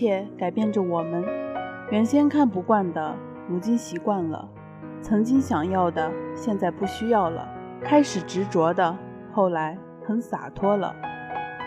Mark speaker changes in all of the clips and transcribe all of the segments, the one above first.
Speaker 1: 一切，改变着我们。原先看不惯的，如今习惯了；曾经想要的，现在不需要了；开始执着的，后来很洒脱了。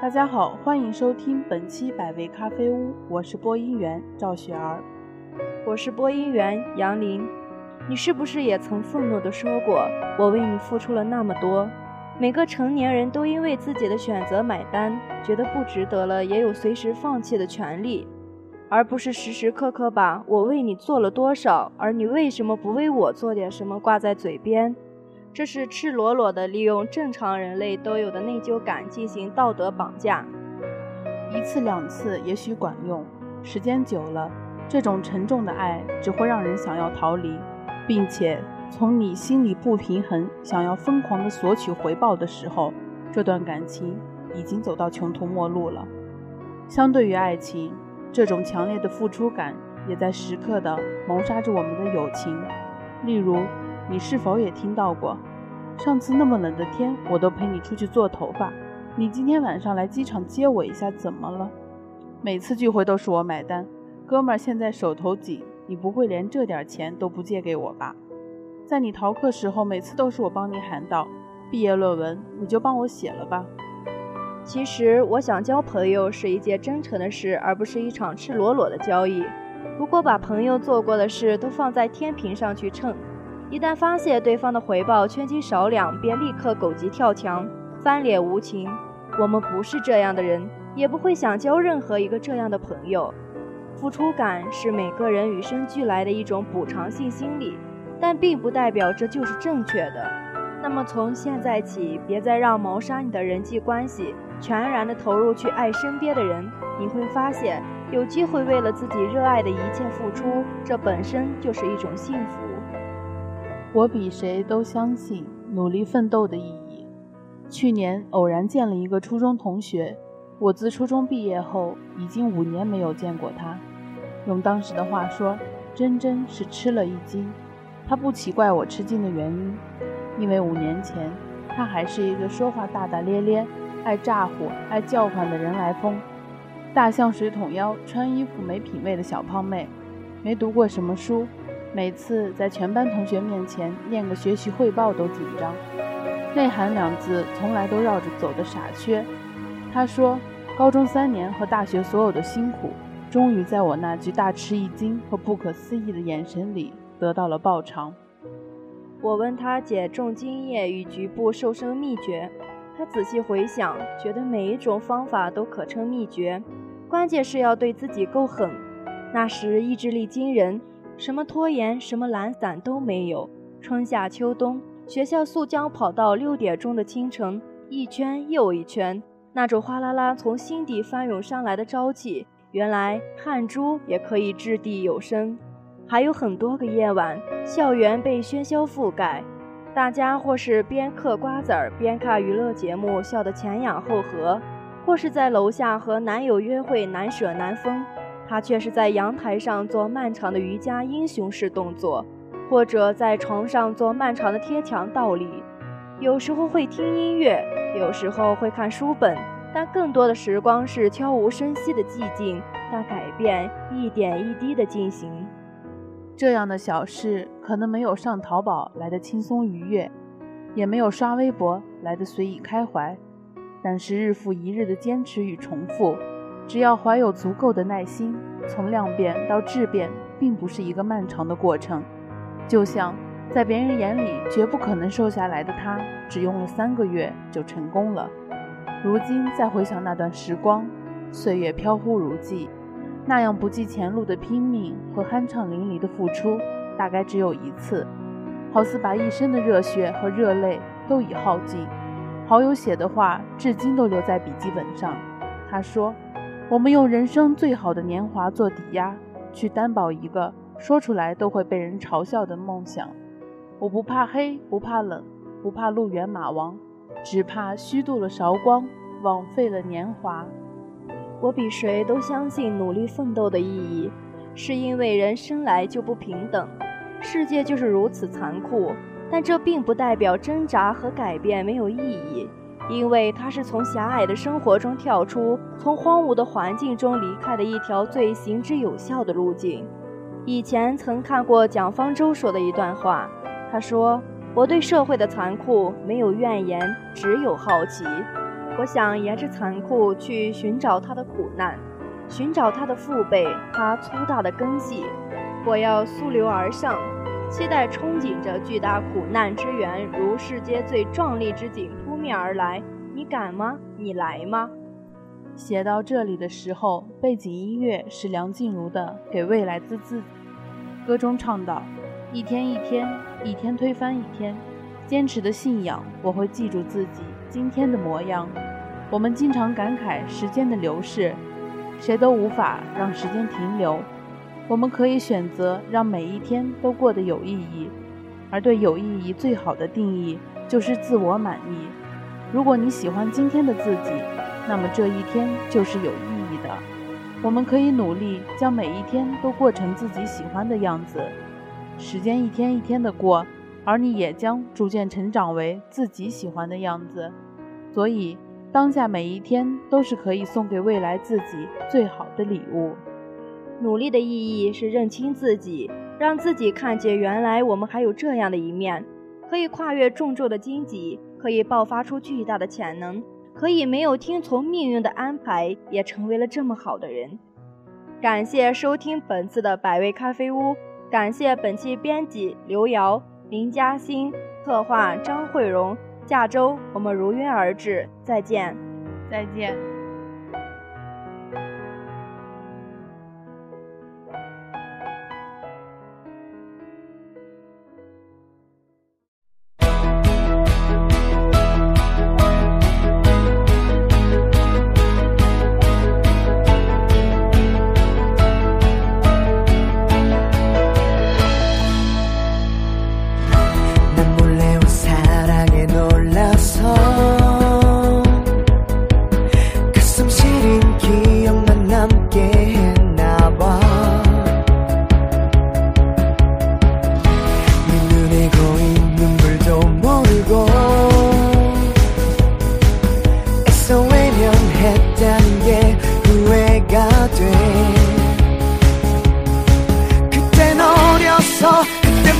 Speaker 1: 大家好，欢迎收听本期百味咖啡屋，我是播音员赵雪儿，
Speaker 2: 我是播音员杨林。你是不是也曾愤怒地说过：“我为你付出了那么多？”每个成年人都因为自己的选择买单，觉得不值得了，也有随时放弃的权利，而不是时时刻刻把我为你做了多少，而你为什么不为我做点什么挂在嘴边。这是赤裸裸的利用正常人类都有的内疚感进行道德绑架。
Speaker 1: 一次两次也许管用，时间久了，这种沉重的爱只会让人想要逃离，并且。从你心里不平衡，想要疯狂的索取回报的时候，这段感情已经走到穷途末路了。相对于爱情，这种强烈的付出感也在时刻的谋杀着我们的友情。例如，你是否也听到过？上次那么冷的天，我都陪你出去做头发，你今天晚上来机场接我一下，怎么了？每次聚会都是我买单，哥们儿现在手头紧，你不会连这点钱都不借给我吧？在你逃课时候，每次都是我帮你喊到。毕业论文你就帮我写了吧。
Speaker 2: 其实我想交朋友是一件真诚的事，而不是一场赤裸裸的交易。如果把朋友做过的事都放在天平上去称，一旦发现对方的回报缺斤少两，便立刻狗急跳墙，翻脸无情。我们不是这样的人，也不会想交任何一个这样的朋友。付出感是每个人与生俱来的一种补偿性心理。但并不代表这就是正确的。那么从现在起，别再让谋杀你的人际关系全然的投入去爱身边的人。你会发现，有机会为了自己热爱的一切付出，这本身就是一种幸福。
Speaker 1: 我比谁都相信努力奋斗的意义。去年偶然见了一个初中同学，我自初中毕业后已经五年没有见过他。用当时的话说，真真是吃了一惊。他不奇怪我吃惊的原因，因为五年前他还是一个说话大大咧咧、爱咋呼、爱叫唤的人来疯，大象水桶腰、穿衣服没品位的小胖妹，没读过什么书，每次在全班同学面前念个学习汇报都紧张，内涵两字从来都绕着走的傻缺。他说，高中三年和大学所有的辛苦，终于在我那句大吃一惊和不可思议的眼神里。得到了报偿。
Speaker 2: 我问他减重经验与局部瘦身秘诀，他仔细回想，觉得每一种方法都可称秘诀，关键是要对自己够狠。那时意志力惊人，什么拖延、什么懒散都没有。春夏秋冬，学校速降跑道六点钟的清晨，一圈又一圈，那种哗啦啦从心底翻涌上来的朝气，原来汗珠也可以掷地有声。还有很多个夜晚，校园被喧嚣覆盖，大家或是边嗑瓜子儿边看娱乐节目，笑得前仰后合；或是在楼下和男友约会，难舍难分。他却是在阳台上做漫长的瑜伽英雄式动作，或者在床上做漫长的贴墙倒立。有时候会听音乐，有时候会看书本，但更多的时光是悄无声息的寂静，但改变一点一滴的进行。
Speaker 1: 这样的小事可能没有上淘宝来的轻松愉悦，也没有刷微博来的随意开怀，但是日复一日的坚持与重复，只要怀有足够的耐心，从量变到质变，并不是一个漫长的过程。就像在别人眼里绝不可能瘦下来的他，只用了三个月就成功了。如今再回想那段时光，岁月飘忽如寄。那样不计前路的拼命和酣畅淋漓的付出，大概只有一次，好似把一生的热血和热泪都已耗尽。好友写的话，至今都留在笔记本上。他说：“我们用人生最好的年华做抵押，去担保一个说出来都会被人嘲笑的梦想。我不怕黑，不怕冷，不怕路远马亡，只怕虚度了韶光，枉费了年华。”
Speaker 2: 我比谁都相信努力奋斗的意义，是因为人生来就不平等，世界就是如此残酷。但这并不代表挣扎和改变没有意义。因为它是从狭隘的生活中跳出，从荒芜的环境中离开的一条最行之有效的路径。以前曾看过蒋方舟说的一段话，他说：“我对社会的残酷没有怨言，只有好奇。我想沿着残酷去寻找它的苦难，寻找它的父辈，它粗大的根系。我要溯流而上，期待憧憬着巨大苦难之源，如世界最壮丽之景扑。”面而来，你敢吗？你来吗？
Speaker 3: 写到这里的时候，背景音乐是梁静茹的《给未来自自》，歌中唱道：“一天一天，一天推翻一天，坚持的信仰，我会记住自己今天的模样。”我们经常感慨时间的流逝，谁都无法让时间停留。我们可以选择让每一天都过得有意义，而对有意义最好的定义就是自我满意。如果你喜欢今天的自己，那么这一天就是有意义的。我们可以努力将每一天都过成自己喜欢的样子。时间一天一天的过，而你也将逐渐成长为自己喜欢的样子。所以，当下每一天都是可以送给未来自己最好的礼物。
Speaker 2: 努力的意义是认清自己，让自己看见原来我们还有这样的一面，可以跨越重重的荆棘。可以爆发出巨大的潜能，可以没有听从命运的安排，也成为了这么好的人。感谢收听本次的百味咖啡屋，感谢本期编辑刘瑶、林嘉欣，策划张慧荣。下周我们如约而至，再见，
Speaker 3: 再见。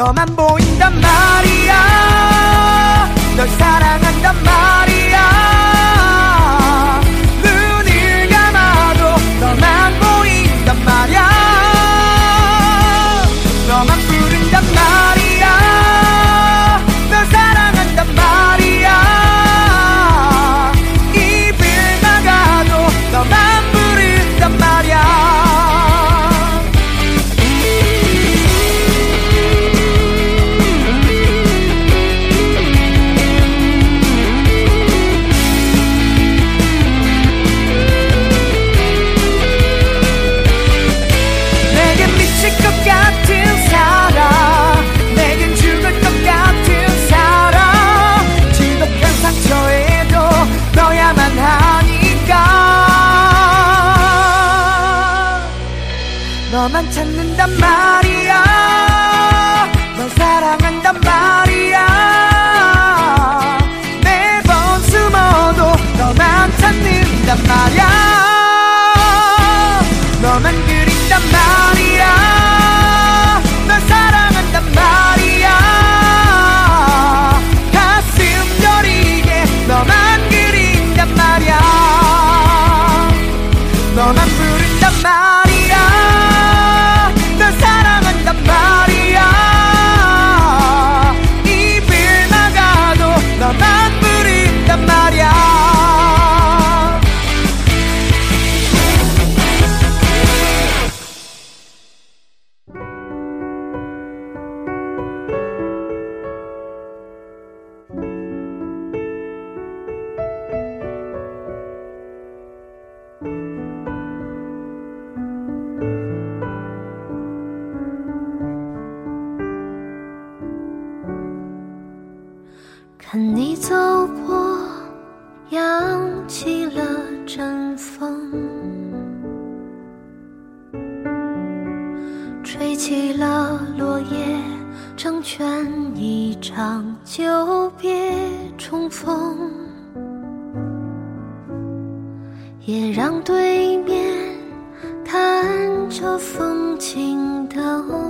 Speaker 3: 너만 보인단 말이야. 널 사랑한단 말이야
Speaker 4: 也让对面看着风景都。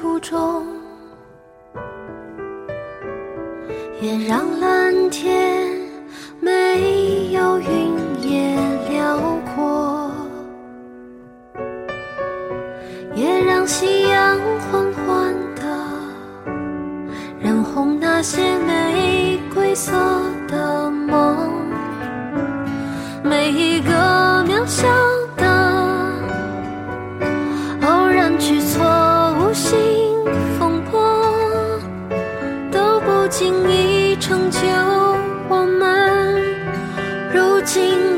Speaker 4: 初衷，也让蓝天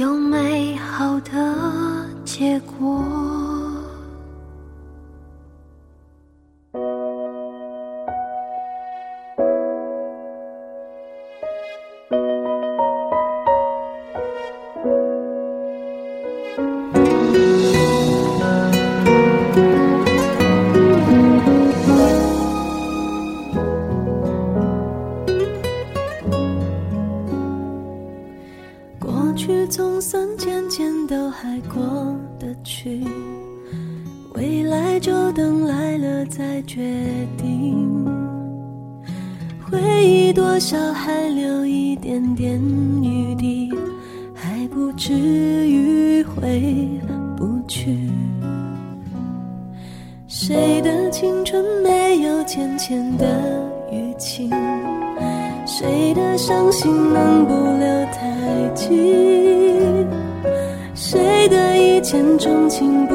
Speaker 4: 有美好的结果。浅浅的淤青？谁的伤心能不留太迹？谁的一见钟情不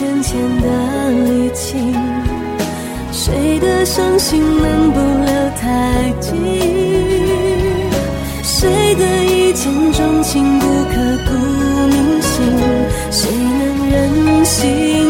Speaker 4: 浅浅的离情？谁的伤心能不留太迹？谁的一见钟情不刻骨铭心？谁能忍心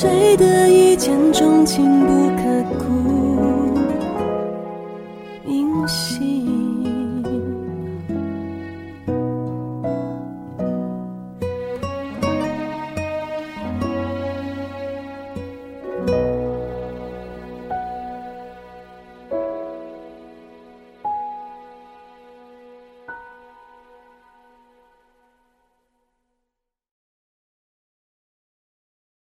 Speaker 4: 谁的一见钟情不刻骨